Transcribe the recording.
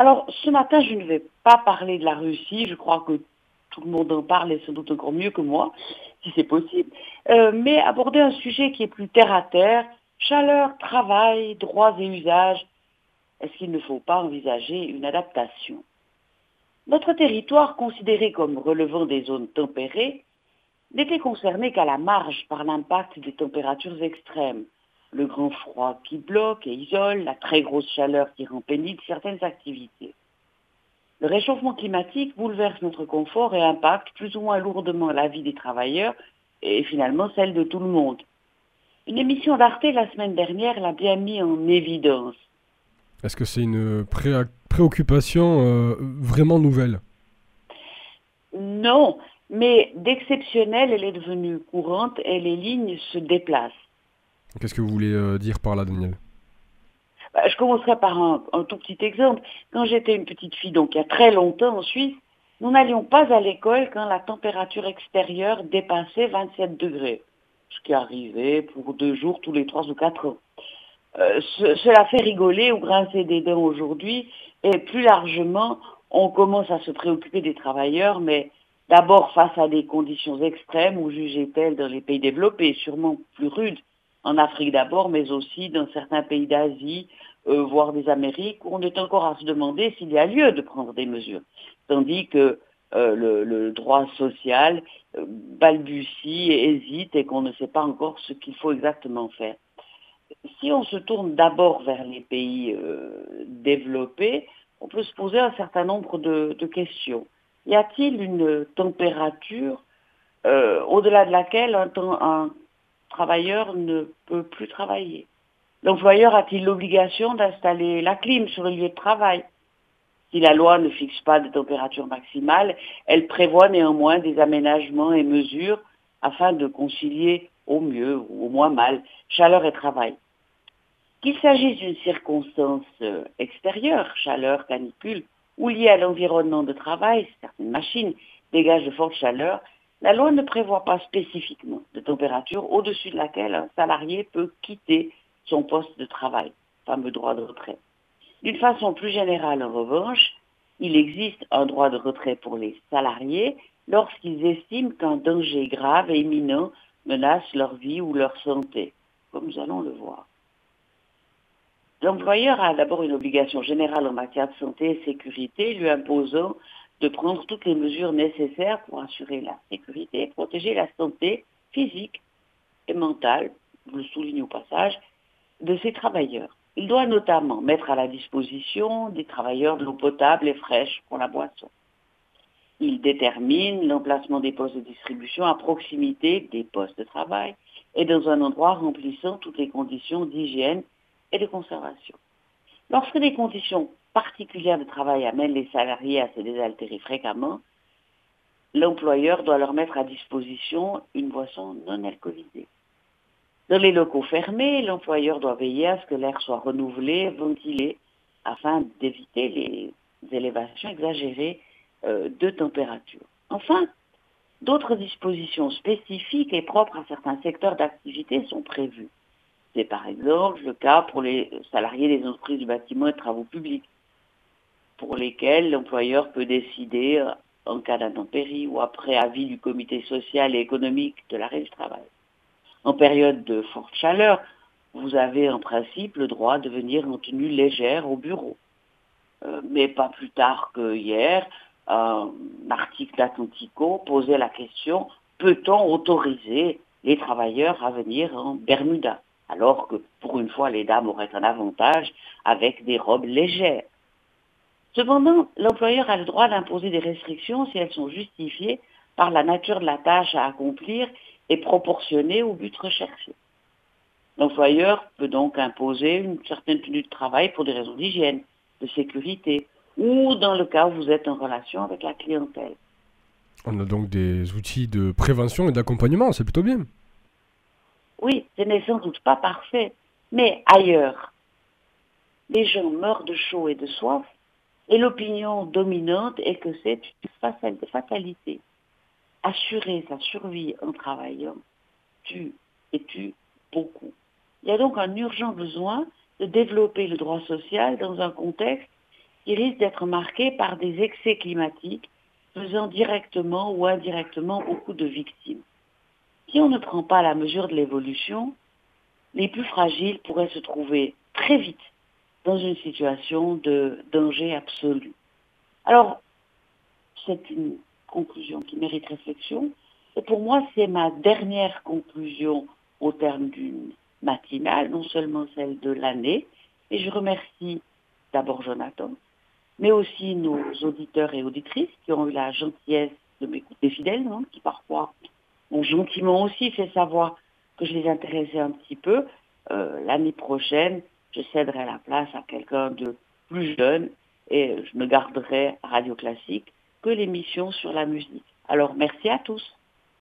Alors, ce matin, je ne vais pas parler de la Russie. Je crois que tout le monde en parle et sans doute encore mieux que moi, si c'est possible. Euh, mais aborder un sujet qui est plus terre à terre, chaleur, travail, droits et usages. Est-ce qu'il ne faut pas envisager une adaptation? Notre territoire, considéré comme relevant des zones tempérées, n'était concerné qu'à la marge par l'impact des températures extrêmes le grand froid qui bloque et isole, la très grosse chaleur qui rend pénible certaines activités. Le réchauffement climatique bouleverse notre confort et impacte plus ou moins lourdement la vie des travailleurs et finalement celle de tout le monde. Une émission d'Arte la semaine dernière l'a bien mis en évidence. Est-ce que c'est une préoccupation euh, vraiment nouvelle? Non, mais d'exceptionnelle, elle est devenue courante et les lignes se déplacent. Qu'est-ce que vous voulez euh, dire par là, Daniel? Bah, Je commencerai par un, tout petit exemple. Quand j'étais une petite fille, donc il y a très longtemps en Suisse, nous n'allions pas à l'école quand la température extérieure dépassait 27 degrés, ce qui arrivait pour deux jours tous les trois ou quatre ans. Euh, cela fait rigoler ou grincer des dents aujourd'hui, et plus largement, on commence à se préoccuper des travailleurs, mais d'abord face à des conditions extrêmes ou jugées-elles dans les pays développés, sûrement plus rudes en Afrique d'abord, mais aussi dans certains pays d'Asie, euh, voire des Amériques, où on est encore à se demander s'il y a lieu de prendre des mesures. Tandis que euh, le, droit social euh, balbutie et hésite et qu'on ne sait pas encore ce qu'il faut exactement faire. Si on se tourne d'abord vers les pays développés, on peut se poser un certain nombre de, questions. Y a-t-il une température au-delà de laquelle un, un travailleur ne peut plus travailler. L'employeur a-t-il l'obligation d'installer la clim sur le lieu de travail? Si la loi ne fixe pas de température maximale, elle prévoit néanmoins des aménagements et mesures afin de concilier au mieux ou au moins mal chaleur et travail. Qu'il s'agisse d'une circonstance euh, extérieure, chaleur, canicule, ou liée à l'environnement de travail, certaines machines dégagent de fortes chaleurs, la loi ne prévoit pas spécifiquement de température au-dessus de laquelle un salarié peut quitter son poste de travail, fameux droit de retrait. D'une façon plus générale, en revanche, il existe un droit de retrait pour les salariés lorsqu'ils estiment qu'un danger grave et imminent menace leur vie ou leur santé, comme nous allons le voir. L'employeur a d'abord une obligation générale en matière de santé et sécurité, lui imposant de prendre toutes les mesures nécessaires pour assurer la sécurité et protéger la santé physique et mentale, je le souligne au passage, de ces travailleurs. Il doit notamment mettre à la disposition des travailleurs de l'eau potable et fraîche pour la boisson. Il détermine l'emplacement des postes de distribution à proximité des postes de travail et dans un endroit remplissant toutes les conditions d'hygiène et de conservation. Lorsque les conditions particulière de travail amène les salariés à se désaltérer fréquemment, l'employeur doit leur mettre à disposition une boisson non alcoolisée. Dans les locaux fermés, l'employeur doit veiller à ce que l'air soit renouvelé, ventilé, afin d'éviter les élévations exagérées euh, de température. Enfin, d'autres dispositions spécifiques et propres à certains secteurs d'activité sont prévues. C'est par exemple le cas pour les salariés des entreprises du bâtiment et de travaux publics pour lesquels l'employeur peut décider, euh, en cas d'intempérie ou après avis du comité social et économique de l'arrêt du travail. En période de forte chaleur, vous avez en principe le droit de venir en tenue légère au bureau. Euh, mais pas plus tard que hier, un article d'Atlantico posait la question, peut-on autoriser les travailleurs à venir en Bermuda alors que pour une fois les dames auraient un avantage avec des robes légères? Cependant, l'employeur a le droit d'imposer des restrictions si elles sont justifiées par la nature de la tâche à accomplir et proportionnées au but recherché. L'employeur peut donc imposer une certaine tenue de travail pour des raisons d'hygiène, de sécurité, ou dans le cas où vous êtes en relation avec la clientèle. On a donc des outils de prévention et d'accompagnement, c'est plutôt bien. Oui, ce n'est sans doute pas parfait, mais ailleurs, les gens meurent de chaud et de soif et l'opinion dominante est que c'est une fatalité. Assurer sa survie en travaillant tue et tue beaucoup. Il y a donc un urgent besoin de développer le droit social dans un contexte qui risque d'être marquée par des excès climatiques faisant directement ou indirectement beaucoup de victimes. Si on ne prend pas la mesure de l'évolution, les plus fragiles pourraient se trouver très vite dans une situation de danger absolu. Alors, c'est une conclusion qui mérite réflexion. Et pour moi, c'est ma dernière conclusion au terme d'une matinale, non seulement celle de l'année. Et je remercie d'abord Jonathan, mais aussi nos auditeurs et auditrices qui ont eu la gentillesse de m'écouter fidèles, qui parfois ont gentiment aussi fait savoir que je les intéressais un petit peu. Euh, l'année prochaine, je céderai la place à quelqu'un de plus jeune et je ne garderai Radio Classique que l'émission sur la musique. Alors merci à tous.